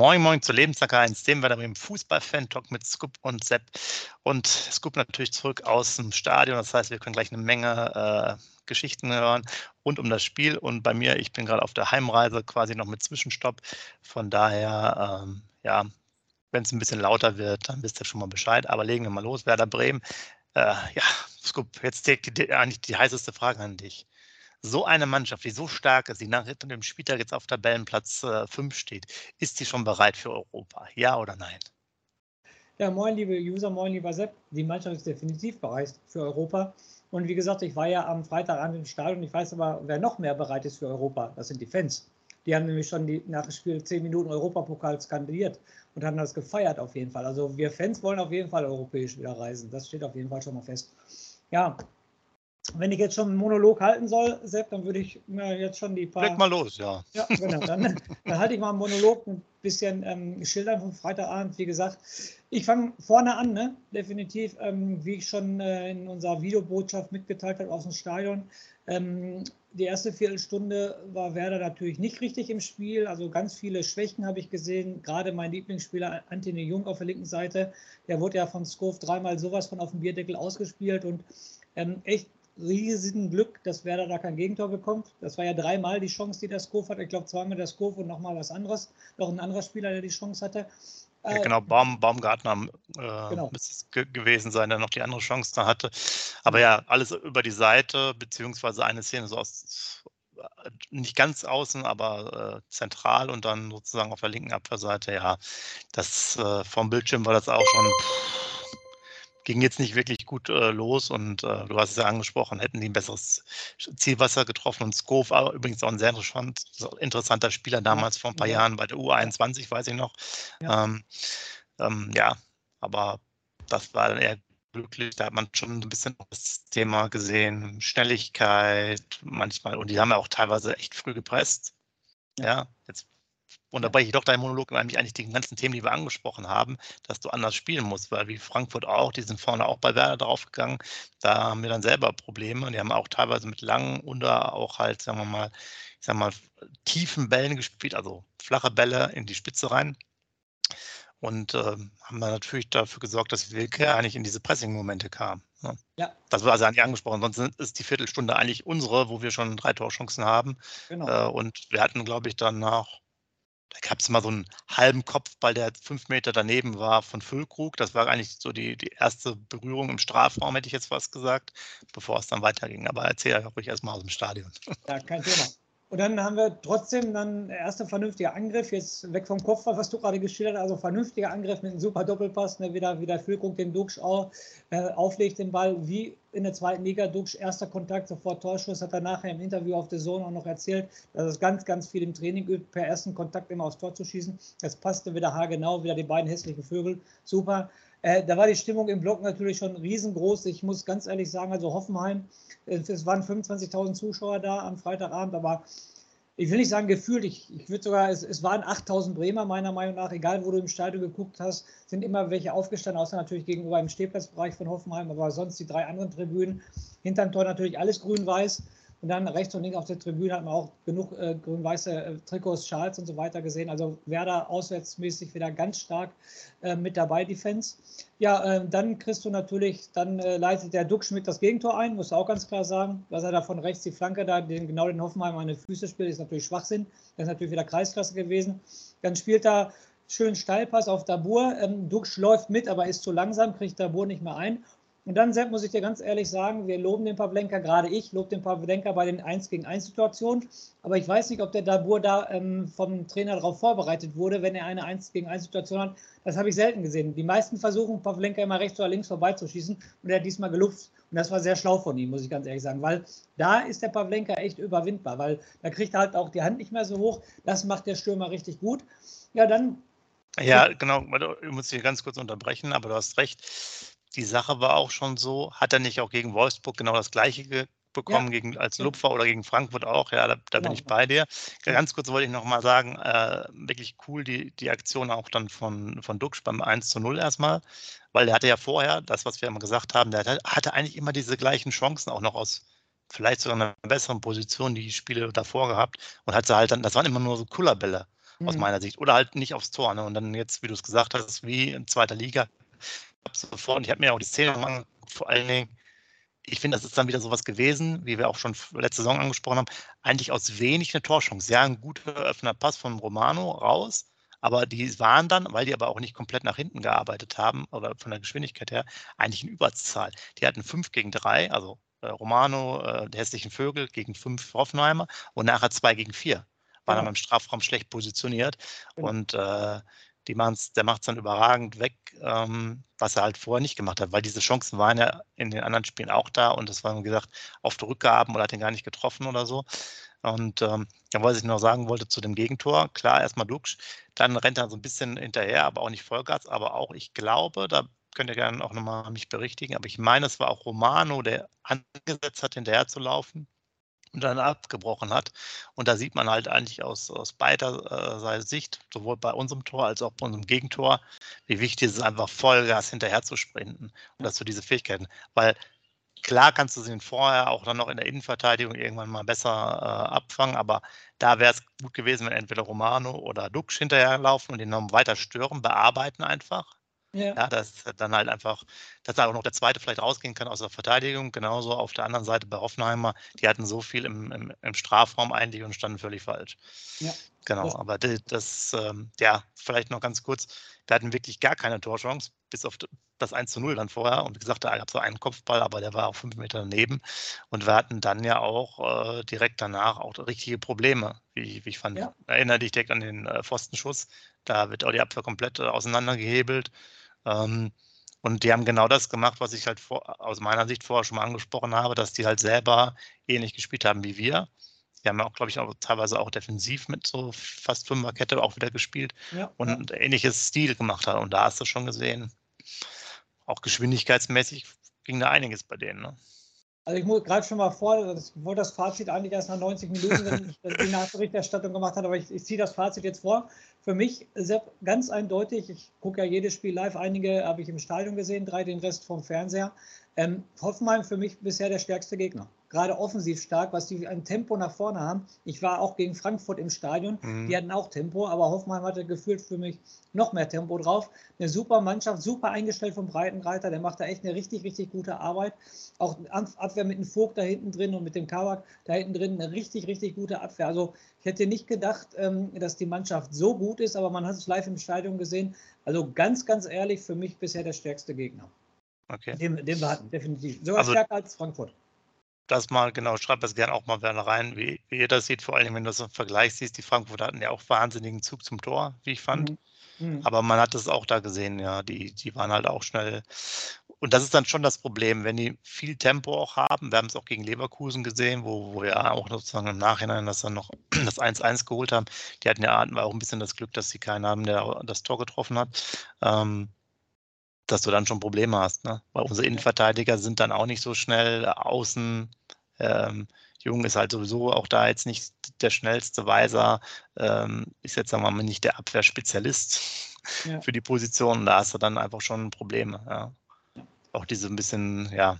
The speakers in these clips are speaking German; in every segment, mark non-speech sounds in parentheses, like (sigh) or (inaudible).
Moin Moin zu Lebenssacker 1, dem wir dann im Fußball-Fan-Talk mit Scoop und Sepp. Und Scoop natürlich zurück aus dem Stadion. Das heißt, wir können gleich eine Menge äh, Geschichten hören rund um das Spiel. Und bei mir, ich bin gerade auf der Heimreise quasi noch mit Zwischenstopp. Von daher, ähm, ja, wenn es ein bisschen lauter wird, dann wisst ihr schon mal Bescheid. Aber legen wir mal los. Werder Bremen. Äh, ja, Scoop, jetzt die, die, eigentlich die heißeste Frage an dich so eine Mannschaft, die so stark ist, die nach dem Spieltag jetzt auf Tabellenplatz 5 äh, steht, ist sie schon bereit für Europa? Ja oder nein? Ja, moin, liebe User, moin, lieber Sepp. Die Mannschaft ist definitiv bereit für Europa. Und wie gesagt, ich war ja am Freitagabend im Stadion. Ich weiß aber, wer noch mehr bereit ist für Europa, das sind die Fans. Die haben nämlich schon die, nach dem Spiel zehn Minuten Europapokal skandiert und haben das gefeiert auf jeden Fall. Also wir Fans wollen auf jeden Fall europäisch wieder reisen. Das steht auf jeden Fall schon mal fest. Ja, wenn ich jetzt schon einen Monolog halten soll, Sepp, dann würde ich mir jetzt schon die paar. Leg mal los, ja. Ja, genau. Dann, dann halte ich mal einen Monolog, ein bisschen ähm, schildern vom Freitagabend. Wie gesagt, ich fange vorne an, ne? definitiv, ähm, wie ich schon äh, in unserer Videobotschaft mitgeteilt habe aus dem Stadion. Ähm, die erste Viertelstunde war Werder natürlich nicht richtig im Spiel. Also ganz viele Schwächen habe ich gesehen. Gerade mein Lieblingsspieler Antony Jung auf der linken Seite, der wurde ja von Skov dreimal sowas von auf dem Bierdeckel ausgespielt und ähm, echt riesigen Glück, dass Werder da kein Gegentor bekommt. Das war ja dreimal die Chance, die der Skov hat. Ich glaube, zweimal der Skov und nochmal was anderes. Noch ein anderer Spieler, der die Chance hatte. Ja, äh, genau, Baum, Baumgartner äh, genau. müsste es ge gewesen sein, der noch die andere Chance da hatte. Aber ja, alles über die Seite, beziehungsweise eine Szene so aus, nicht ganz außen, aber äh, zentral und dann sozusagen auf der linken Abwehrseite. Ja, das äh, vom Bildschirm war das auch schon. Pff, ging jetzt nicht wirklich gut äh, los und äh, du hast es ja angesprochen, hätten die ein besseres Zielwasser getroffen und Skov war übrigens auch ein sehr interessanter Spieler damals vor ein paar ja. Jahren bei der U21, weiß ich noch. Ja. Ähm, ähm, ja, aber das war dann eher glücklich. Da hat man schon ein bisschen das Thema gesehen, Schnelligkeit manchmal und die haben ja auch teilweise echt früh gepresst. Ja, jetzt unterbreche ich doch deinen Monolog, nämlich eigentlich die ganzen Themen, die wir angesprochen haben, dass du anders spielen musst, weil wie Frankfurt auch, die sind vorne auch bei Werder draufgegangen, da haben wir dann selber Probleme und die haben auch teilweise mit langen oder auch halt, sagen wir mal, ich sag mal, tiefen Bällen gespielt, also flache Bälle in die Spitze rein. Und äh, haben dann natürlich dafür gesorgt, dass Wilke eigentlich in diese Pressing-Momente kam. Ne? Ja. Das war also eigentlich angesprochen. Sonst ist die Viertelstunde eigentlich unsere, wo wir schon drei Torchancen haben. Genau. Äh, und wir hatten, glaube ich, dann nach da gab es mal so einen halben Kopfball, der fünf Meter daneben war von Füllkrug. Das war eigentlich so die, die erste Berührung im Strafraum, hätte ich jetzt fast gesagt, bevor es dann weiterging. Aber erzähl ruhig erstmal aus dem Stadion. Ja, kein Thema. Und dann haben wir trotzdem dann der erste vernünftige Angriff, jetzt weg vom Kopf, was du gerade geschildert hast, also vernünftiger Angriff mit einem super Doppelpass, ne, wieder, wieder Füllkrug den Duxch auch, äh, auflegt den Ball, wie in der zweiten Liga, Duxch erster Kontakt, sofort Torschuss, hat er nachher im Interview auf der Zone auch noch erzählt, dass es ganz, ganz viel im Training übt, per ersten Kontakt immer aufs Tor zu schießen. Das passte wieder haargenau, wieder die beiden hässlichen Vögel, super. Äh, da war die Stimmung im Block natürlich schon riesengroß. Ich muss ganz ehrlich sagen, also Hoffenheim, äh, es waren 25.000 Zuschauer da am Freitagabend, aber ich will nicht sagen gefühlt, ich, ich würde sogar, es, es waren 8000 Bremer meiner Meinung nach, egal wo du im Stadion geguckt hast, sind immer welche aufgestanden, außer natürlich gegenüber im Stehplatzbereich von Hoffenheim, aber sonst die drei anderen Tribünen. Hinterm Tor natürlich alles grün-weiß. Und dann rechts und links auf der Tribüne hat man auch genug äh, grün-weiße äh, Trikots, Schals und so weiter gesehen. Also Werder auswärtsmäßig wieder ganz stark äh, mit dabei, die Fans. Ja, ähm, dann kriegst du natürlich, dann äh, leitet der Duck Schmidt das Gegentor ein, musst du auch ganz klar sagen. Dass er da von rechts die Flanke da, den, genau den Hoffenheim an die Füße spielt, ist natürlich Schwachsinn. Das ist natürlich wieder Kreisklasse gewesen. Dann spielt er schön Steilpass auf Dabur. Ähm, Dux läuft mit, aber ist zu langsam, kriegt Dabur nicht mehr ein. Und dann, Sepp, muss ich dir ganz ehrlich sagen, wir loben den Pavlenka, gerade ich lobe den Pavlenka bei den 1 gegen 1 Situationen. Aber ich weiß nicht, ob der Dabur da ähm, vom Trainer darauf vorbereitet wurde, wenn er eine 1 gegen 1 Situation hat. Das habe ich selten gesehen. Die meisten versuchen, Pavlenka immer rechts oder links vorbeizuschießen und er hat diesmal gelupft. Und das war sehr schlau von ihm, muss ich ganz ehrlich sagen, weil da ist der Pavlenka echt überwindbar, weil da kriegt er halt auch die Hand nicht mehr so hoch. Das macht der Stürmer richtig gut. Ja, dann. Ja, genau, ich muss dich ganz kurz unterbrechen, aber du hast recht die Sache war auch schon so, hat er nicht auch gegen Wolfsburg genau das gleiche bekommen, ja. gegen, als Lupfer oder gegen Frankfurt auch? Ja, da, da genau. bin ich bei dir. Ganz kurz wollte ich nochmal sagen, äh, wirklich cool die, die Aktion auch dann von, von Duxch beim 1 zu 0 erstmal, weil der hatte ja vorher, das, was wir immer gesagt haben, der hatte eigentlich immer diese gleichen Chancen auch noch aus vielleicht sogar einer besseren Position die Spiele davor gehabt und hatte halt dann, das waren immer nur so Kullerbälle. mhm. aus meiner Sicht. Oder halt nicht aufs Tor. Ne? Und dann jetzt, wie du es gesagt hast, wie in zweiter Liga, sofort, ich habe mir auch die Szene angeguckt, vor allen Dingen, ich finde, das ist dann wieder sowas gewesen, wie wir auch schon letzte Saison angesprochen haben, eigentlich aus wenig eine Torchance. Ja, ein guter öffner Pass von Romano raus, aber die waren dann, weil die aber auch nicht komplett nach hinten gearbeitet haben oder von der Geschwindigkeit her, eigentlich in Überzahl. Die hatten 5 gegen 3, also äh, Romano, äh, die hässlichen Vögel gegen 5 Hoffenheimer und nachher 2 gegen 4. Waren ja. dann beim Strafraum schlecht positioniert ja. und äh, die machen's, der macht es dann überragend weg, ähm, was er halt vorher nicht gemacht hat, weil diese Chancen waren ja in den anderen Spielen auch da und es war, wie gesagt, auf der Rückgaben oder hat ihn gar nicht getroffen oder so. Und ähm, ja, was ich noch sagen wollte zu dem Gegentor, klar, erstmal Duxch, dann rennt er so ein bisschen hinterher, aber auch nicht Vollgas, aber auch, ich glaube, da könnt ihr gerne auch nochmal mich berichtigen, aber ich meine, es war auch Romano, der angesetzt hat, hinterher zu laufen und dann abgebrochen hat. Und da sieht man halt eigentlich aus, aus beider äh, Sicht, sowohl bei unserem Tor als auch bei unserem Gegentor, wie wichtig es ist, einfach Vollgas hinterher zu sprinten. Und dass du diese Fähigkeiten, weil klar kannst du sie vorher auch dann noch in der Innenverteidigung irgendwann mal besser äh, abfangen, aber da wäre es gut gewesen, wenn entweder Romano oder Dux hinterherlaufen und ihn noch weiter stören, bearbeiten einfach ja. ja, dass dann halt einfach, dass da auch noch der zweite vielleicht rausgehen kann aus der Verteidigung. Genauso auf der anderen Seite bei Hoffenheimer, die hatten so viel im, im, im Strafraum eigentlich und standen völlig falsch. Ja. Genau, aber das, ähm, ja, vielleicht noch ganz kurz, wir hatten wirklich gar keine Torchance, bis auf das 1 zu 0 dann vorher. Und wie gesagt, da gab es so einen Kopfball, aber der war auch fünf Meter daneben. Und wir hatten dann ja auch äh, direkt danach auch richtige Probleme, wie, wie ich fand. Ja. Erinnere dich direkt an den äh, Pfostenschuss. Da wird auch die Abwehr komplett äh, auseinandergehebelt. Ähm, und die haben genau das gemacht, was ich halt vor, aus meiner Sicht vorher schon mal angesprochen habe, dass die halt selber ähnlich gespielt haben wie wir. Die haben auch, glaube ich, auch teilweise auch defensiv mit so fast Fünferkette auch wieder gespielt ja, und ähnliches Stil gemacht haben. Und da hast du schon gesehen, auch geschwindigkeitsmäßig ging da einiges bei denen. Ne? Also ich greife schon mal vor, das wollte das Fazit eigentlich erst nach 90 Minuten, wenn ich (laughs) die Nachberichterstattung gemacht habe, aber ich, ich ziehe das Fazit jetzt vor. Für mich Sepp, ganz eindeutig, ich gucke ja jedes Spiel live, einige habe ich im Stadion gesehen, drei den Rest vom Fernseher. Ähm, Hoffenheim für mich bisher der stärkste Gegner gerade offensiv stark, was die ein Tempo nach vorne haben. Ich war auch gegen Frankfurt im Stadion, mhm. die hatten auch Tempo, aber Hoffmann hatte gefühlt für mich noch mehr Tempo drauf. Eine super Mannschaft, super eingestellt vom Breitenreiter, der macht da echt eine richtig, richtig gute Arbeit. Auch Abwehr mit dem Vogt da hinten drin und mit dem Kabak da hinten drin, eine richtig, richtig gute Abwehr. Also ich hätte nicht gedacht, ähm, dass die Mannschaft so gut ist, aber man hat es live im Stadion gesehen. Also ganz, ganz ehrlich, für mich bisher der stärkste Gegner. Okay. Den, den wir hatten, definitiv. Sogar also, stärker als Frankfurt das mal, genau, schreibt das gerne auch mal rein, wie, wie, ihr das seht, vor allem wenn du das im Vergleich siehst. Die Frankfurter hatten ja auch wahnsinnigen Zug zum Tor, wie ich fand. Mhm. mhm. Aber man hat es auch da gesehen, ja, die, die waren halt auch schnell. Und das ist dann schon das Problem, wenn die viel Tempo auch haben. Wir haben es auch gegen Leverkusen gesehen, wo, wo wir auch sozusagen im Nachhinein das dann noch (clears throat) das 1-1 geholt haben. Die hatten ja hatten wir auch ein bisschen das Glück, dass sie keinen haben, der das Tor getroffen hat. Ähm, dass du dann schon Probleme hast. Ne? Weil unsere Innenverteidiger sind dann auch nicht so schnell. Außen ähm, Jung ist halt sowieso auch da jetzt nicht der schnellste Weiser, ähm, ist jetzt sagen wir mal nicht der Abwehrspezialist ja. für die Position. Da hast du dann einfach schon Probleme. Ja. Auch diese ein bisschen, ja,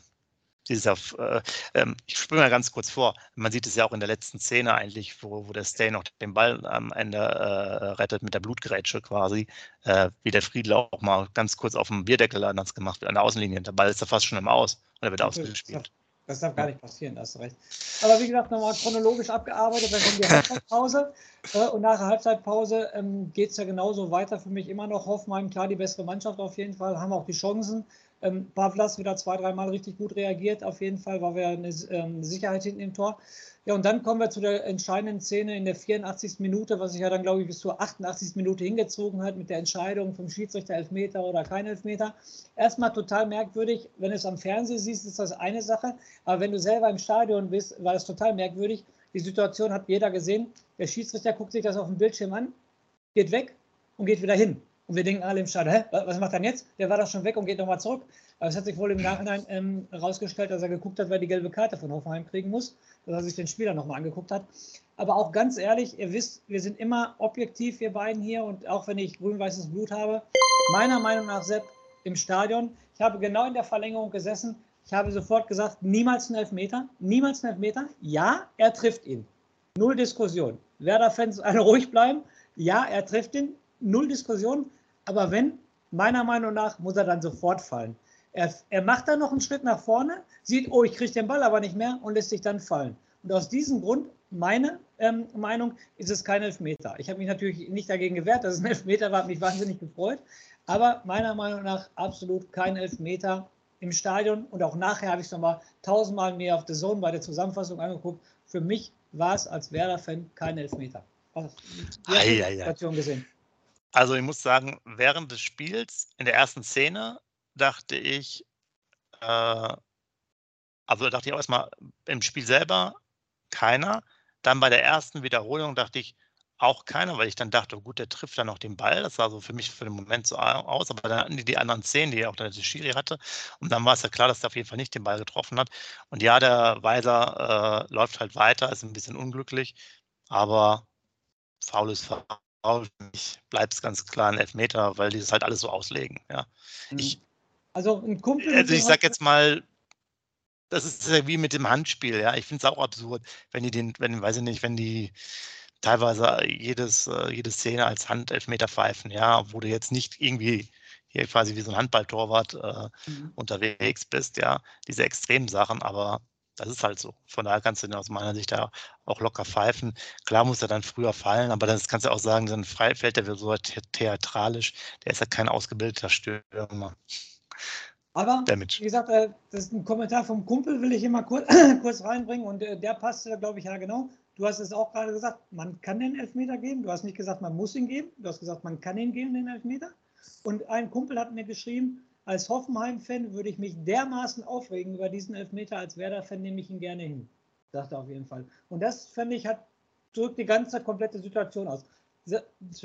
dieser, äh, äh, ich springe mal ganz kurz vor, man sieht es ja auch in der letzten Szene eigentlich, wo, wo der Stay noch den Ball am Ende äh, rettet mit der Blutgrätsche quasi, äh, wie der Friedler auch mal ganz kurz auf dem Bierdeckel anders gemacht wird, an der Außenlinie. Der Ball ist da fast schon im Aus und er wird ausgespielt. Das darf gar nicht passieren, hast du recht. Aber wie gesagt, nochmal chronologisch abgearbeitet, dann kommt die Halbzeitpause. Äh, und nach der Halbzeitpause ähm, geht es ja genauso weiter. Für mich immer noch Hoffenheim, klar, die bessere Mannschaft auf jeden Fall, haben auch die Chancen. Ähm, Pavlas wieder zwei, dreimal richtig gut reagiert, auf jeden Fall, war wir eine ähm, Sicherheit hinten im Tor. Ja, und dann kommen wir zu der entscheidenden Szene in der 84. Minute, was sich ja dann, glaube ich, bis zur 88. Minute hingezogen hat mit der Entscheidung vom Schiedsrichter Elfmeter oder kein Elfmeter. Erstmal total merkwürdig, wenn du es am Fernsehen siehst, ist das eine Sache, aber wenn du selber im Stadion bist, war das total merkwürdig. Die Situation hat jeder gesehen. Der Schiedsrichter guckt sich das auf dem Bildschirm an, geht weg und geht wieder hin. Und wir denken alle im Stadion, hä, was macht er jetzt? Der war doch schon weg und geht nochmal zurück. Aber es hat sich wohl im Nachhinein ähm, herausgestellt, dass er geguckt hat, wer die gelbe Karte von Hoffenheim kriegen muss, dass er sich den Spieler nochmal angeguckt hat. Aber auch ganz ehrlich, ihr wisst, wir sind immer objektiv, wir beiden hier. Und auch wenn ich grün-weißes Blut habe, meiner Meinung nach, Sepp, im Stadion, ich habe genau in der Verlängerung gesessen. Ich habe sofort gesagt, niemals ein Elfmeter, niemals ein Elfmeter. Ja, er trifft ihn. Null Diskussion. Werder-Fans alle ruhig bleiben. Ja, er trifft ihn, null Diskussion, aber wenn, meiner Meinung nach, muss er dann sofort fallen. Er, er macht dann noch einen Schritt nach vorne, sieht, oh, ich kriege den Ball aber nicht mehr und lässt sich dann fallen. Und aus diesem Grund, meine ähm, Meinung, ist es kein Elfmeter. Ich habe mich natürlich nicht dagegen gewehrt, dass es ein Elfmeter war, hat mich wahnsinnig gefreut. Aber meiner Meinung nach absolut kein Elfmeter im Stadion und auch nachher habe ich es nochmal tausendmal mehr auf der Zone bei der Zusammenfassung angeguckt. Für mich war es als Werder-Fan kein Elfmeter. Ei, ei, ei. gesehen. Also ich muss sagen, während des Spiels in der ersten Szene dachte ich, äh, also dachte ich auch erstmal im Spiel selber keiner. Dann bei der ersten Wiederholung dachte ich, auch keiner, weil ich dann dachte, oh gut, der trifft dann noch den Ball. Das sah so für mich für den Moment so aus, aber dann hatten die die anderen Szenen, die auch der Schiri hatte. Und dann war es ja klar, dass der auf jeden Fall nicht den Ball getroffen hat. Und ja, der Weiser äh, läuft halt weiter, ist ein bisschen unglücklich, aber faul ist faul. Ich bleibe es ganz klar ein Elfmeter, weil die das halt alles so auslegen. Ja. Mhm. Ich, also ein Kumpel. Also ich sag jetzt mal, das ist ja wie mit dem Handspiel, ja. Ich finde es auch absurd, wenn die den, wenn, weiß ich nicht, wenn die teilweise jedes, äh, jede Szene als Handelfmeter pfeifen, ja, wo du jetzt nicht irgendwie hier quasi wie so ein Handballtorwart äh, mhm. unterwegs bist, ja, diese extremen Sachen, aber das ist halt so. Von daher kannst du den aus meiner Sicht da auch locker pfeifen. Klar muss er dann früher fallen, aber das kannst du auch sagen, dann fällt der so theatralisch. Der ist ja kein ausgebildeter Stürmer. Aber, Damage. wie gesagt, äh, das ist ein Kommentar vom Kumpel, will ich hier mal kurz, kurz reinbringen und äh, der passt, glaube ich, ja genau. Du hast es auch gerade gesagt, man kann den Elfmeter geben. Du hast nicht gesagt, man muss ihn geben. Du hast gesagt, man kann ihn geben, den Elfmeter. Und ein Kumpel hat mir geschrieben, als Hoffenheim-Fan würde ich mich dermaßen aufregen über diesen Elfmeter, als Werder-Fan nehme ich ihn gerne hin. Sagt er auf jeden Fall. Und das, finde ich, hat, drückt die ganze komplette Situation aus.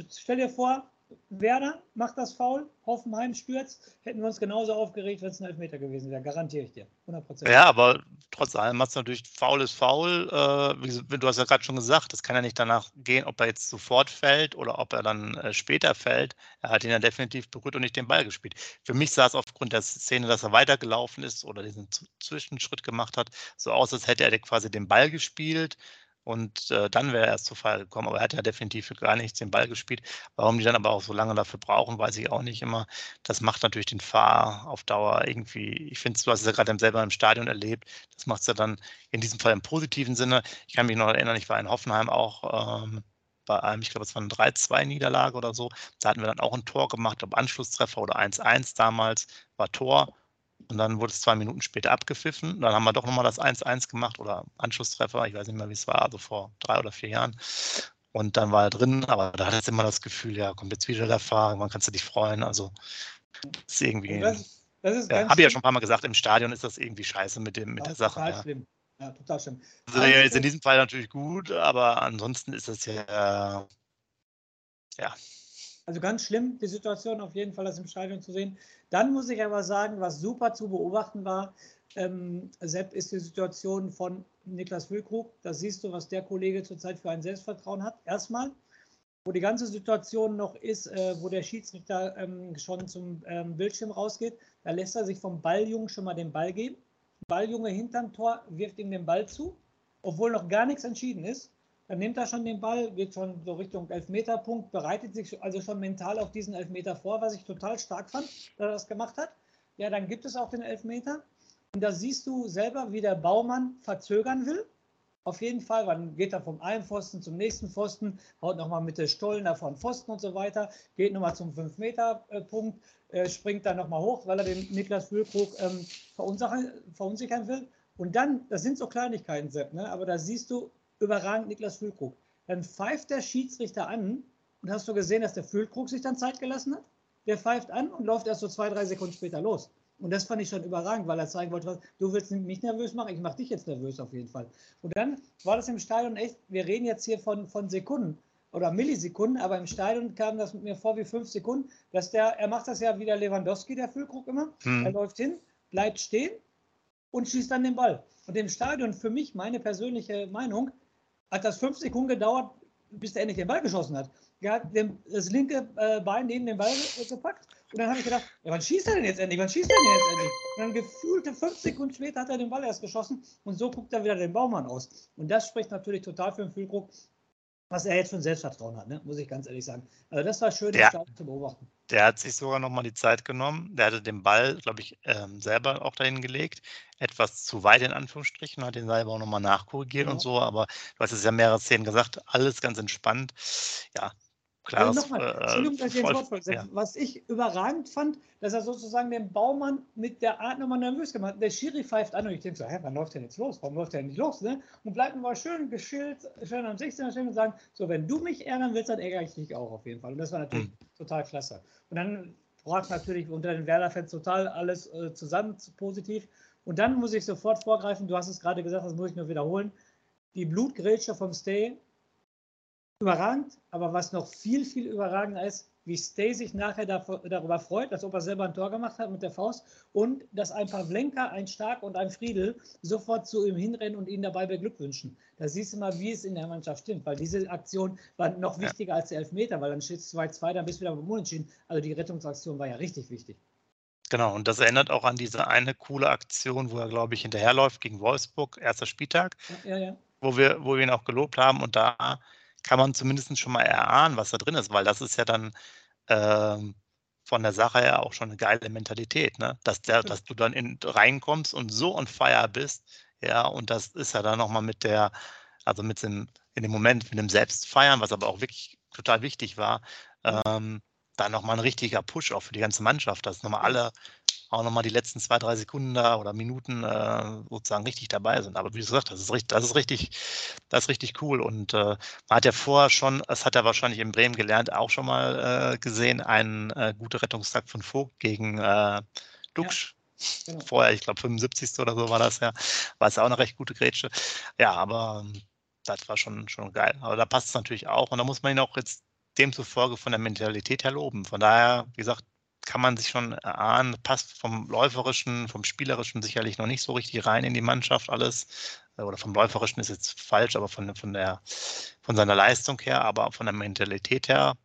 Stell dir vor, Werder macht das Foul, Hoffenheim stürzt, hätten wir uns genauso aufgeregt, wenn es ein Elfmeter gewesen wäre, garantiere ich dir. 100%. Ja, aber trotz allem macht es natürlich faul ist faul. Äh, du hast ja gerade schon gesagt, das kann ja nicht danach gehen, ob er jetzt sofort fällt oder ob er dann äh, später fällt. Er hat ihn ja definitiv berührt und nicht den Ball gespielt. Für mich sah es aufgrund der Szene, dass er weitergelaufen ist oder diesen Zwischenschritt gemacht hat, so aus, als hätte er quasi den Ball gespielt und äh, dann wäre er erst zu Fall gekommen. Aber er hat ja definitiv gar nichts den Ball gespielt. Warum die dann aber auch so lange dafür brauchen, weiß ich auch nicht immer. Das macht natürlich den Fahr auf Dauer irgendwie, ich finde, du hast es ja gerade selber im Stadion erlebt, das macht es ja dann in diesem Fall im positiven Sinne. Ich kann mich noch erinnern, ich war in Hoffenheim auch ähm, bei einem, ich glaube, es war eine 3-2-Niederlage oder so. Da hatten wir dann auch ein Tor gemacht, ob Anschlusstreffer oder 1-1 damals, war Tor. Und dann wurde es zwei Minuten später abgepfiffen. Dann haben wir doch nochmal das 1-1 gemacht oder Anschlusstreffer. Ich weiß nicht mehr, wie es war, also vor drei oder vier Jahren. Und dann war er drin, aber da hat es immer das Gefühl, ja, kommt jetzt wieder der Fahrer, man kann sich freuen. Also, das ist irgendwie. Das, das ist ja, Habe ich ja schon ein paar Mal gesagt, im Stadion ist das irgendwie scheiße mit, dem, mit der Sache. Total ja. schlimm. Ja, total schlimm. Also, also, jetzt in diesem Fall natürlich gut, aber ansonsten ist das ja. Ja, also ganz schlimm, die Situation auf jeden Fall, das im Stadion zu sehen. Dann muss ich aber sagen, was super zu beobachten war, ähm, Sepp, ist die Situation von Niklas Füllkrug. Da siehst du, was der Kollege zurzeit für ein Selbstvertrauen hat. Erstmal, wo die ganze Situation noch ist, äh, wo der Schiedsrichter ähm, schon zum ähm, Bildschirm rausgeht, da lässt er sich vom Balljungen schon mal den Ball geben. Balljunge hinterm Tor wirft ihm den Ball zu, obwohl noch gar nichts entschieden ist. Dann nimmt er schon den Ball, geht schon so Richtung Elfmeterpunkt, bereitet sich also schon mental auf diesen Elfmeter vor, was ich total stark fand, dass er das gemacht hat. Ja, dann gibt es auch den Elfmeter. Und da siehst du selber, wie der Baumann verzögern will. Auf jeden Fall, dann geht er vom einen Pfosten zum nächsten Pfosten, haut nochmal mit der Stollen davon Pfosten und so weiter, geht nochmal zum 5-Meter-Punkt, äh, springt dann nochmal hoch, weil er den Niklas Füllkrug ähm, verunsichern, verunsichern will. Und dann, das sind so Kleinigkeiten, Sepp, ne? aber da siehst du, überragend Niklas Füllkrug. Dann pfeift der Schiedsrichter an und hast du gesehen, dass der Füllkrug sich dann Zeit gelassen hat? Der pfeift an und läuft erst so zwei, drei Sekunden später los. Und das fand ich schon überragend, weil er zeigen wollte, du willst mich nervös machen, ich mache dich jetzt nervös auf jeden Fall. Und dann war das im Stadion echt, wir reden jetzt hier von, von Sekunden oder Millisekunden, aber im Stadion kam das mit mir vor wie fünf Sekunden, dass der, er macht das ja wie der Lewandowski, der Füllkrug immer. Hm. Er läuft hin, bleibt stehen und schießt dann den Ball. Und im Stadion, für mich, meine persönliche Meinung, hat das fünf Sekunden gedauert, bis der endlich den Ball geschossen hat. Er hat das linke äh, Bein neben den Ball gepackt und dann habe ich gedacht, ja, wann schießt er denn jetzt endlich? Wann schießt er denn jetzt endlich? Und dann gefühlte fünf Sekunden später hat er den Ball erst geschossen und so guckt er wieder den Baumann aus. Und das spricht natürlich total für den Füllkrug. Was er jetzt für ein Selbstvertrauen hat, ne? muss ich ganz ehrlich sagen. Also das war schön, der, zu beobachten. Der hat sich sogar nochmal die Zeit genommen. Der hatte den Ball, glaube ich, ähm, selber auch dahin gelegt. Etwas zu weit in Anführungsstrichen, hat den selber auch nochmal nachkorrigiert ja. und so. Aber du hast es ja mehrere Szenen gesagt, alles ganz entspannt. Ja, Klar, also nochmal, äh, Entschuldigung, dass ich ins Wort ja. Was ich überragend fand, dass er sozusagen den Baumann mit der Art nochmal nervös gemacht hat. Der Schiri pfeift an und ich denke so, hä, wann läuft der jetzt los? Warum läuft der nicht los? Ne? Und bleibt mal schön geschillt, schön am 16er stehen und sagen, so, wenn du mich ärgern willst, dann ärgere ich dich auch auf jeden Fall. Und das war natürlich mhm. total klasse. Und dann brach natürlich unter den Werder-Fans total alles äh, zusammen positiv. Und dann muss ich sofort vorgreifen, du hast es gerade gesagt, das muss ich nur wiederholen. Die Blutgrätsche vom Stay überragend, aber was noch viel, viel überragender ist, wie Stay sich nachher darüber freut, als ob er selber ein Tor gemacht hat mit der Faust und dass ein Pavlenka, ein Stark und ein Friedel sofort zu ihm hinrennen und ihn dabei beglückwünschen. Da siehst du mal, wie es in der Mannschaft stimmt, weil diese Aktion war noch wichtiger ja. als der Elfmeter, weil dann steht es 2-2, dann bist du wieder beim Unentschieden. Also die Rettungsaktion war ja richtig wichtig. Genau, und das erinnert auch an diese eine coole Aktion, wo er, glaube ich, hinterherläuft gegen Wolfsburg, erster Spieltag, ja, ja. Wo, wir, wo wir ihn auch gelobt haben und da kann man zumindest schon mal erahnen, was da drin ist, weil das ist ja dann ähm, von der Sache her auch schon eine geile Mentalität, ne? Dass, der, dass du dann in, reinkommst und so on fire bist, ja, und das ist ja dann nochmal mit der, also mit dem, in dem Moment mit dem Selbstfeiern, was aber auch wirklich total wichtig war, ähm, dann nochmal ein richtiger Push auch für die ganze Mannschaft, dass nochmal alle auch nochmal die letzten zwei, drei Sekunden da oder Minuten äh, sozusagen richtig dabei sind. Aber wie du gesagt das ist richtig, das ist richtig, das ist richtig cool. Und äh, man hat ja vorher schon, das hat er wahrscheinlich in Bremen gelernt, auch schon mal äh, gesehen, einen äh, guten Rettungstag von Vogt gegen äh, Duxch. Ja. Genau. Vorher, ich glaube, 75. oder so war das ja. War es ja auch eine recht gute Grätsche. Ja, aber ähm, das war schon, schon geil. Aber da passt es natürlich auch. Und da muss man ihn auch jetzt demzufolge von der Mentalität her loben. Von daher, wie gesagt, kann man sich schon erahnen, passt vom Läuferischen, vom Spielerischen sicherlich noch nicht so richtig rein in die Mannschaft alles. Äh, oder vom Läuferischen ist jetzt falsch, aber von, von, der, von seiner Leistung her, aber von der Mentalität her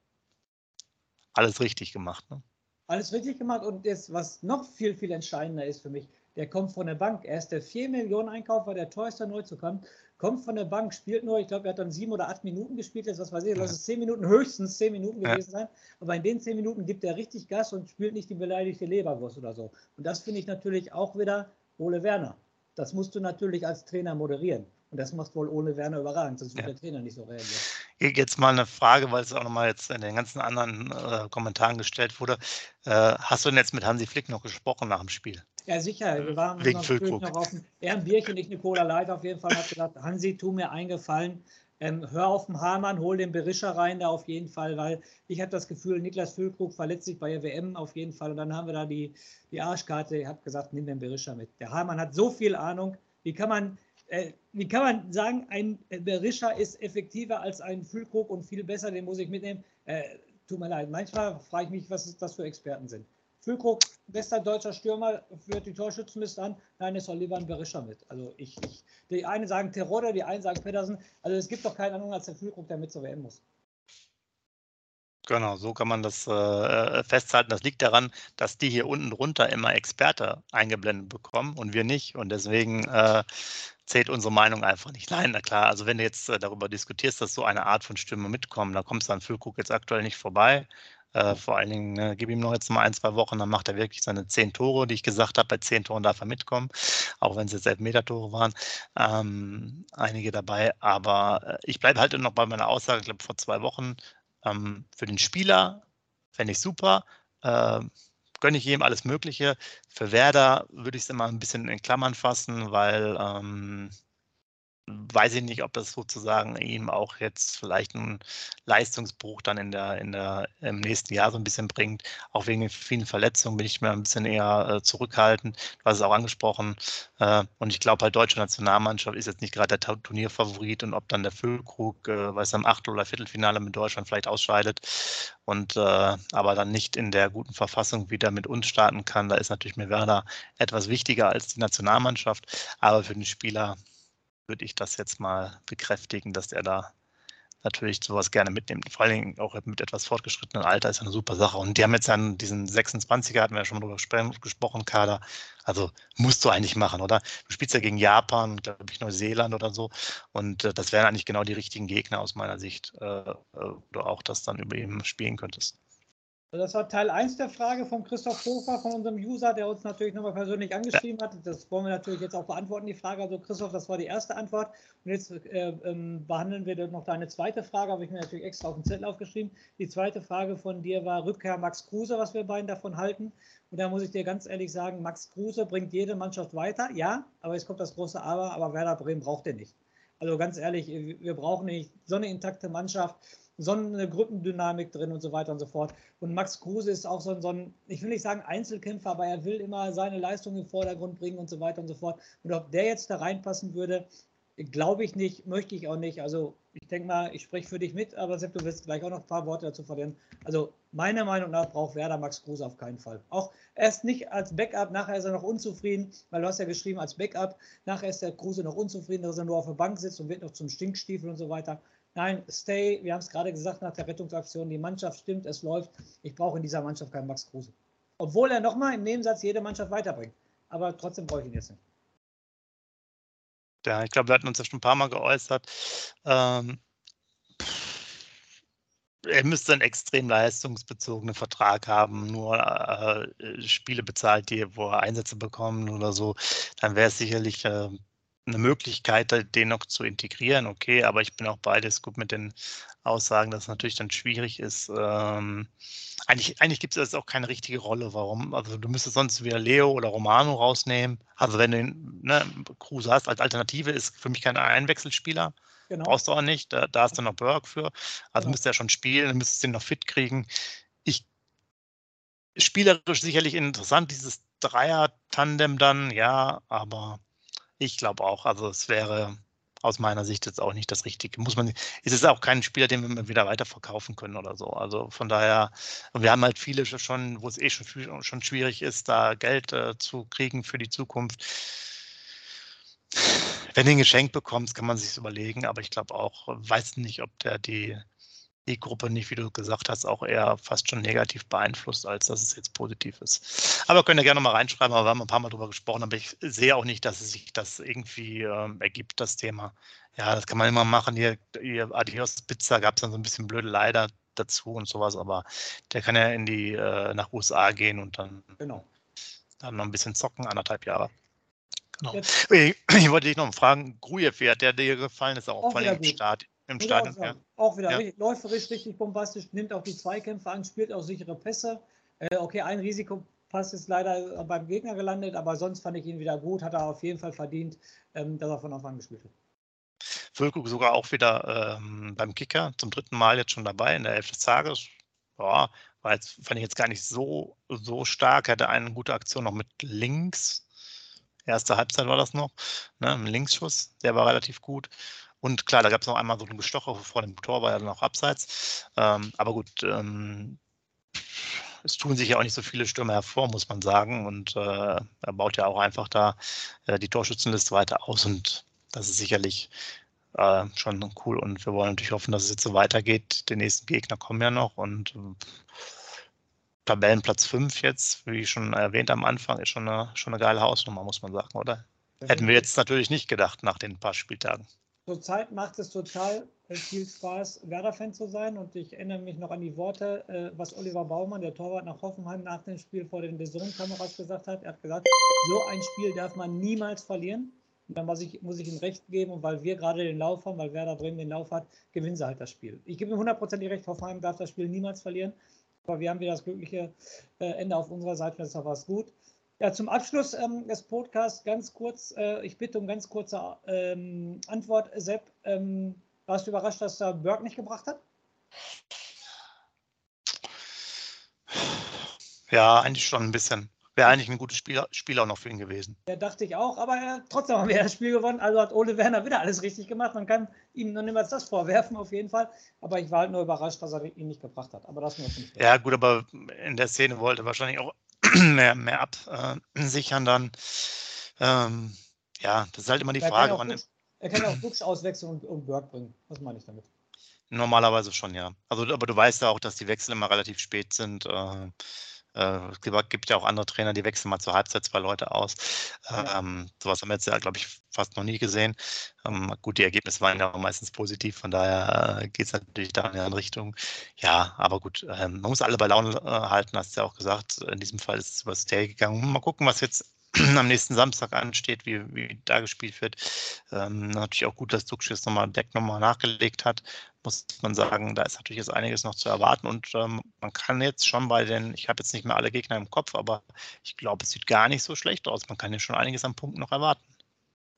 alles richtig gemacht. Ne? Alles richtig gemacht und das, was noch viel, viel entscheidender ist für mich, der kommt von der Bank. Er ist der 4 Millionen Einkäufer, der teuerste Neuzugang kommt von der Bank, spielt nur, ich glaube, er hat dann sieben oder acht Minuten gespielt, jetzt was weiß ich, lass es zehn Minuten, höchstens zehn Minuten gewesen sein. Aber in den zehn Minuten gibt er richtig Gas und spielt nicht die beleidigte Leberwurst oder so. Und das finde ich natürlich auch wieder Ole Werner. Das musst du natürlich als Trainer moderieren. Und das macht wohl ohne Werner überragend, sonst wird ja. der Trainer nicht so reagieren. Jetzt mal eine Frage, weil es auch nochmal jetzt in den ganzen anderen äh, Kommentaren gestellt wurde. Äh, hast du denn jetzt mit Hansi Flick noch gesprochen nach dem Spiel? Ja, sicher. Wir waren Wegen noch, noch auf dem, er ein Bierchen, nicht eine Cola Light auf jeden Fall. Hat gesagt, Hansi, tu mir eingefallen. Ähm, hör auf den Hamann, hol den Berischer rein da auf jeden Fall, weil ich habe das Gefühl, Niklas Füllkrug verletzt sich bei der WM auf jeden Fall. Und dann haben wir da die, die Arschkarte. Ich habe gesagt, nimm den Berischer mit. Der Hamann hat so viel Ahnung. Wie kann man äh, wie kann man sagen, ein Berischer ist effektiver als ein Füllkrug und viel besser, den muss ich mitnehmen? Äh, tut mir leid, manchmal frage ich mich, was das für Experten sind. Füllkrug, bester deutscher Stürmer, führt die Torschützenliste an. Nein, es lieber ein Berischer mit. Also ich, ich, die einen sagen Terodde, die einen sagen Pedersen. Also es gibt doch keinen anderen als der Füllkrug, der mit zur WM muss. Genau, so kann man das äh, festhalten. Das liegt daran, dass die hier unten drunter immer Experte eingeblendet bekommen und wir nicht. Und deswegen äh, zählt unsere Meinung einfach nicht. Nein, na klar, also wenn du jetzt äh, darüber diskutierst, dass so eine Art von Stimme mitkommen, da kommst du an Füllkrug jetzt aktuell nicht vorbei. Äh, vor allen Dingen, äh, gib ihm noch jetzt mal ein, zwei Wochen, dann macht er wirklich seine zehn Tore, die ich gesagt habe. Bei zehn Toren darf er mitkommen, auch wenn es jetzt Elfmeter-Tore waren. Ähm, einige dabei. Aber äh, ich bleibe halt noch bei meiner Aussage, ich glaube vor zwei Wochen. Ähm, für den Spieler fände ich super. Äh, gönne ich jedem alles Mögliche. Für Werder würde ich es immer ein bisschen in Klammern fassen, weil ähm, weiß ich nicht, ob das sozusagen ihm auch jetzt vielleicht einen Leistungsbruch dann in der, in der, im nächsten Jahr so ein bisschen bringt. Auch wegen den vielen Verletzungen bin ich mir ein bisschen eher äh, zurückhaltend. Du hast es auch angesprochen. Äh, und ich glaube halt, deutsche Nationalmannschaft ist jetzt nicht gerade der Turnierfavorit und ob dann der Füllkrug, äh, weiß am Achtel- oder Viertelfinale mit Deutschland vielleicht ausscheidet und äh, aber dann nicht in der guten Verfassung wieder mit uns starten kann, da ist natürlich mir Werder etwas wichtiger als die Nationalmannschaft. Aber für den Spieler würde ich das jetzt mal bekräftigen, dass er da natürlich sowas gerne mitnimmt. Vor allen Dingen auch mit etwas fortgeschrittenem Alter ist eine super Sache. Und die haben jetzt dann diesen 26er, hatten wir ja schon mal drüber gesprochen, Kader. Also musst du eigentlich machen, oder? Du spielst ja gegen Japan, glaube ich, Neuseeland oder so. Und äh, das wären eigentlich genau die richtigen Gegner aus meiner Sicht, äh, äh du auch das dann über ihn spielen könntest. Das war Teil 1 der Frage von Christoph Hofer, von unserem User, der uns natürlich nochmal persönlich angeschrieben hat. Das wollen wir natürlich jetzt auch beantworten, die Frage. Also Christoph, das war die erste Antwort. Und jetzt äh, ähm, behandeln wir noch deine zweite Frage, habe ich mir natürlich extra auf den Zettel aufgeschrieben. Die zweite Frage von dir war Rückkehr Max Kruse, was wir beiden davon halten. Und da muss ich dir ganz ehrlich sagen, Max Kruse bringt jede Mannschaft weiter, ja, aber jetzt kommt das große Aber, aber Werder Bremen braucht den nicht. Also ganz ehrlich, wir brauchen nicht so eine intakte Mannschaft so eine Gruppendynamik drin und so weiter und so fort. Und Max Kruse ist auch so ein, so ein, ich will nicht sagen Einzelkämpfer, aber er will immer seine Leistung im Vordergrund bringen und so weiter und so fort. Und ob der jetzt da reinpassen würde, glaube ich nicht, möchte ich auch nicht. Also ich denke mal, ich spreche für dich mit, aber Sepp, du wirst gleich auch noch ein paar Worte dazu verlieren. Also meiner Meinung nach braucht Werder Max Kruse auf keinen Fall. Auch erst nicht als Backup, nachher ist er noch unzufrieden, weil du hast ja geschrieben als Backup, nachher ist der Kruse noch unzufrieden, dass er nur auf der Bank sitzt und wird noch zum Stinkstiefel und so weiter. Nein, stay, wir haben es gerade gesagt nach der Rettungsaktion, die Mannschaft stimmt, es läuft. Ich brauche in dieser Mannschaft keinen Max Kruse. Obwohl er nochmal im Nebensatz jede Mannschaft weiterbringt. Aber trotzdem brauche ich ihn jetzt nicht. Ja, ich glaube, wir hatten uns ja schon ein paar Mal geäußert. Ähm, er müsste einen extrem leistungsbezogenen Vertrag haben, nur äh, Spiele bezahlt, die, wo er Einsätze bekommen oder so. Dann wäre es sicherlich äh, eine Möglichkeit, den noch zu integrieren, okay, aber ich bin auch beides gut mit den Aussagen, dass es natürlich dann schwierig ist. Ähm, eigentlich eigentlich gibt es jetzt auch keine richtige Rolle. Warum? Also du müsstest sonst wieder Leo oder Romano rausnehmen. Also wenn du ne, Kruse hast als Alternative, ist für mich kein Einwechselspieler. Genau. Brauchst du auch nicht. Da, da hast du noch Berg für. Also genau. müsste er schon spielen, dann müsstest du ihn noch fit kriegen. Ich spielerisch sicherlich interessant, dieses Dreier-Tandem dann, ja, aber ich glaube auch. Also es wäre aus meiner Sicht jetzt auch nicht das Richtige. Muss man, es ist auch kein Spieler, den wir wieder weiterverkaufen können oder so. Also von daher, wir haben halt viele schon, wo es eh schon, schon schwierig ist, da Geld äh, zu kriegen für die Zukunft. Wenn du ein Geschenk bekommst, kann man sich überlegen, aber ich glaube auch, weiß nicht, ob der die die Gruppe nicht, wie du gesagt hast, auch eher fast schon negativ beeinflusst, als dass es jetzt positiv ist. Aber könnt ihr gerne mal reinschreiben, aber wir haben ein paar Mal drüber gesprochen, aber ich sehe auch nicht, dass sich das irgendwie äh, ergibt, das Thema. Ja, das kann man immer machen. Hier, hier Adios Pizza gab es dann so ein bisschen blöde Leider dazu und sowas, aber der kann ja in die äh, nach USA gehen und dann, genau. dann noch ein bisschen zocken, anderthalb Jahre. Genau. Ich, (clears throat) ich, wollte dich noch fragen, Grujew, wie hat der dir gefallen? Ist auch, auch vor allem im Start, im Stadion. Auch, ja. auch wieder ja. richtig, läuferisch richtig bombastisch, nimmt auch die Zweikämpfe an, spielt auch sichere Pässe. Äh, okay, ein Risikopass ist leider beim Gegner gelandet, aber sonst fand ich ihn wieder gut, hat er auf jeden Fall verdient, ähm, dass er von Anfang an gespielt hat. Füllkrug sogar auch wieder ähm, beim Kicker, zum dritten Mal jetzt schon dabei in der Elf des Tages. Ja, war jetzt, fand ich jetzt gar nicht so, so stark. Hatte eine gute Aktion noch mit links. Erste Halbzeit war das noch. Ne, ein Linksschuss, der war relativ gut. Und klar, da gab es noch einmal so ein Gestocher vor dem Tor, war ja dann auch abseits. Ähm, aber gut, ähm, es tun sich ja auch nicht so viele Stürmer hervor, muss man sagen. Und äh, er baut ja auch einfach da äh, die Torschützenliste weiter aus. Und das ist sicherlich äh, schon cool. Und wir wollen natürlich hoffen, dass es jetzt so weitergeht. Die nächsten Gegner kommen ja noch. Und äh, Tabellenplatz 5 jetzt, wie schon erwähnt am Anfang, ist schon eine, schon eine geile Hausnummer, muss man sagen, oder? Hätten wir jetzt natürlich nicht gedacht nach den paar Spieltagen. Zurzeit macht es total äh, viel Spaß, Werder-Fan zu sein. Und ich erinnere mich noch an die Worte, äh, was Oliver Baumann, der Torwart nach Hoffenheim, nach dem Spiel vor den Saisonkameras gesagt hat. Er hat gesagt, so ein Spiel darf man niemals verlieren. Und dann muss ich, muss ich ihm recht geben. Und weil wir gerade den Lauf haben, weil Werder Bremen den Lauf hat, gewinnen sie halt das Spiel. Ich gebe ihm hundertprozentig recht, Hoffenheim darf das Spiel niemals verlieren. Aber wir haben wieder das glückliche äh, Ende auf unserer Seite, das ist auch was gut. Ja, zum Abschluss ähm, des Podcasts ganz kurz, äh, ich bitte um ganz kurze ähm, Antwort. Sepp, ähm, warst du überrascht, dass er Berg nicht gebracht hat? Ja, eigentlich schon ein bisschen. Wäre eigentlich ein gutes Spiel, Spiel auch noch für ihn gewesen. Ja, dachte ich auch, aber er, trotzdem haben wir das Spiel gewonnen. Also hat Ole Werner wieder alles richtig gemacht. Man kann ihm noch niemals das vorwerfen, auf jeden Fall. Aber ich war halt nur überrascht, dass er ihn nicht gebracht hat. Aber das nur nicht. Ja, gut, aber in der Szene wollte er wahrscheinlich auch (clears throat) mehr, mehr absichern dann. Ähm, ja, das ist halt immer die er Frage. Kann Duxch, er kann auch Duxch auswechseln und, und Berg bringen. Was meine ich damit? Normalerweise schon, ja. Also, aber du weißt ja auch, dass die Wechsel immer relativ spät sind. Äh, es gibt ja auch andere Trainer, die wechseln mal zur Halbzeit zwei Leute aus. Ja. Ähm, sowas haben wir jetzt ja, glaube ich, fast noch nie gesehen. Ähm, gut, die Ergebnisse waren ja auch meistens positiv, von daher äh, geht es natürlich da in die andere Richtung. Ja, aber gut, ähm, man muss alle bei Laune äh, halten, hast du ja auch gesagt. In diesem Fall ist es übers Tail gegangen. Mal gucken, was jetzt (clears throat) am nächsten Samstag ansteht, wie, wie da gespielt wird. Ähm, natürlich auch gut, dass Duxch jetzt nochmal Deck nochmal nachgelegt hat. Muss man sagen, da ist natürlich jetzt einiges noch zu erwarten und ähm, man kann jetzt schon bei den, ich habe jetzt nicht mehr alle Gegner im Kopf, aber ich glaube, es sieht gar nicht so schlecht aus. Man kann ja schon einiges an Punkten noch erwarten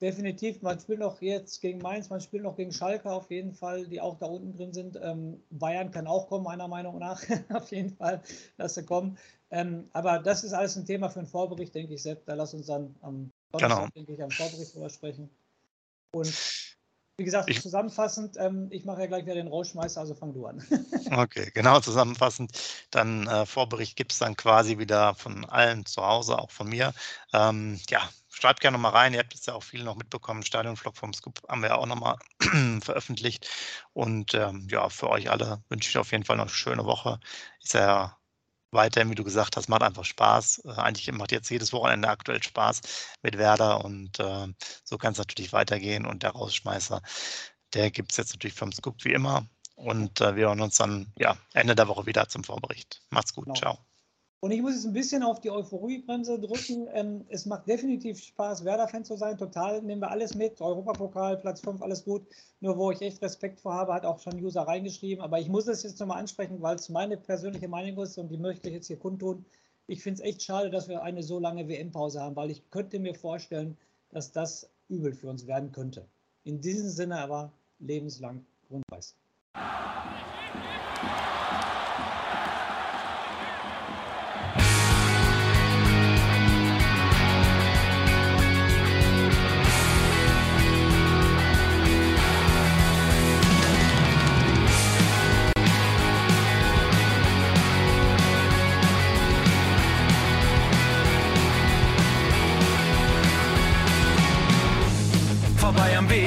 definitiv. Man spielt noch jetzt gegen Mainz, man spielt noch gegen Schalke auf jeden Fall, die auch da unten drin sind. Ähm, Bayern kann auch kommen, meiner Meinung nach. (laughs) auf jeden Fall, dass sie kommen. Ähm, aber das ist alles ein Thema für einen Vorbericht, denke ich, Sepp. Da lass uns dann am Donnerstag, genau. denke ich, am Vorbericht drüber sprechen. Und wie gesagt, ich, zusammenfassend, ähm, ich mache ja gleich wieder den Rauschmeister, also fang du an. (laughs) (laughs) okay, genau, zusammenfassend. Dann äh, Vorbericht gibt es dann quasi wieder von allen zu Hause, auch von mir. Ähm, ja, schreibt gerne nochmal rein. Ihr habt jetzt ja auch viele noch mitbekommen. Stadionvlog vom Scoop haben wir ja auch nochmal (clears throat) veröffentlicht. Und ähm, ja, für euch alle wünsche ich auf jeden Fall noch eine schöne Woche. Ist ja weiterhin, wie du gesagt hast, macht einfach Spaß. Äh, eigentlich macht jetzt jedes Wochenende aktuell Spaß mit Werder und äh, so kann es natürlich weitergehen. Und der Rausschmeißer, der gibt es jetzt natürlich vom Scoop wie immer. Und äh, wir hören uns dann ja, Ende der Woche wieder zum Vorbericht. Macht's gut. Genau. Ciao. Und ich muss jetzt ein bisschen auf die Euphoriebremse drücken. Ähm, es macht definitiv Spaß, Werder-Fan zu sein. Total nehmen wir alles mit. Europapokal, Platz 5, alles gut. Nur wo ich echt Respekt vor habe, hat auch schon User reingeschrieben. Aber ich muss es jetzt nochmal ansprechen, weil es meine persönliche Meinung ist und die möchte ich jetzt hier kundtun. Ich finde es echt schade, dass wir eine so lange WM-Pause haben, weil ich könnte mir vorstellen, dass das übel für uns werden könnte. In diesem Sinne aber lebenslang Grundweis.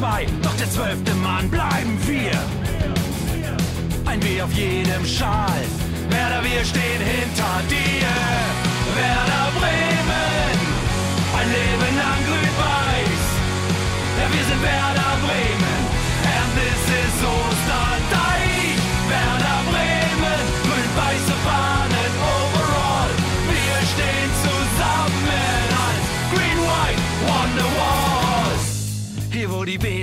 2, doch der zwölfte Mann bleiben wir. Ein W auf jedem Schal, Werder, wir stehen hinter dir. Werder Bremen, ein Leben lang grün-weiß. Ja, wir sind Werder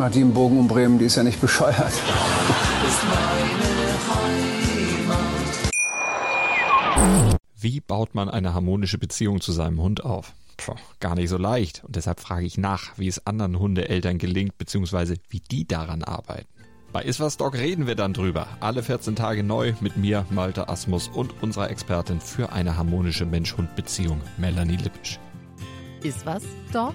macht die einen Bogen um Bremen, die ist ja nicht bescheuert. Wie baut man eine harmonische Beziehung zu seinem Hund auf? Puh, gar nicht so leicht. Und deshalb frage ich nach, wie es anderen Hundeeltern gelingt, beziehungsweise wie die daran arbeiten. Bei Iswas Dog reden wir dann drüber. Alle 14 Tage neu mit mir, Malte Asmus und unserer Expertin für eine harmonische Mensch-Hund-Beziehung, Melanie Lippisch. Iswas Dog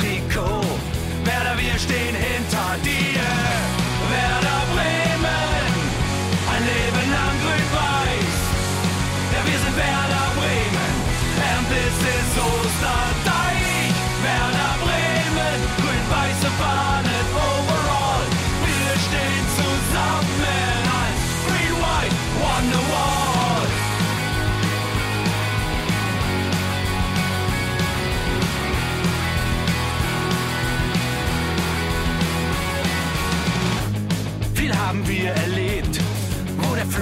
Wir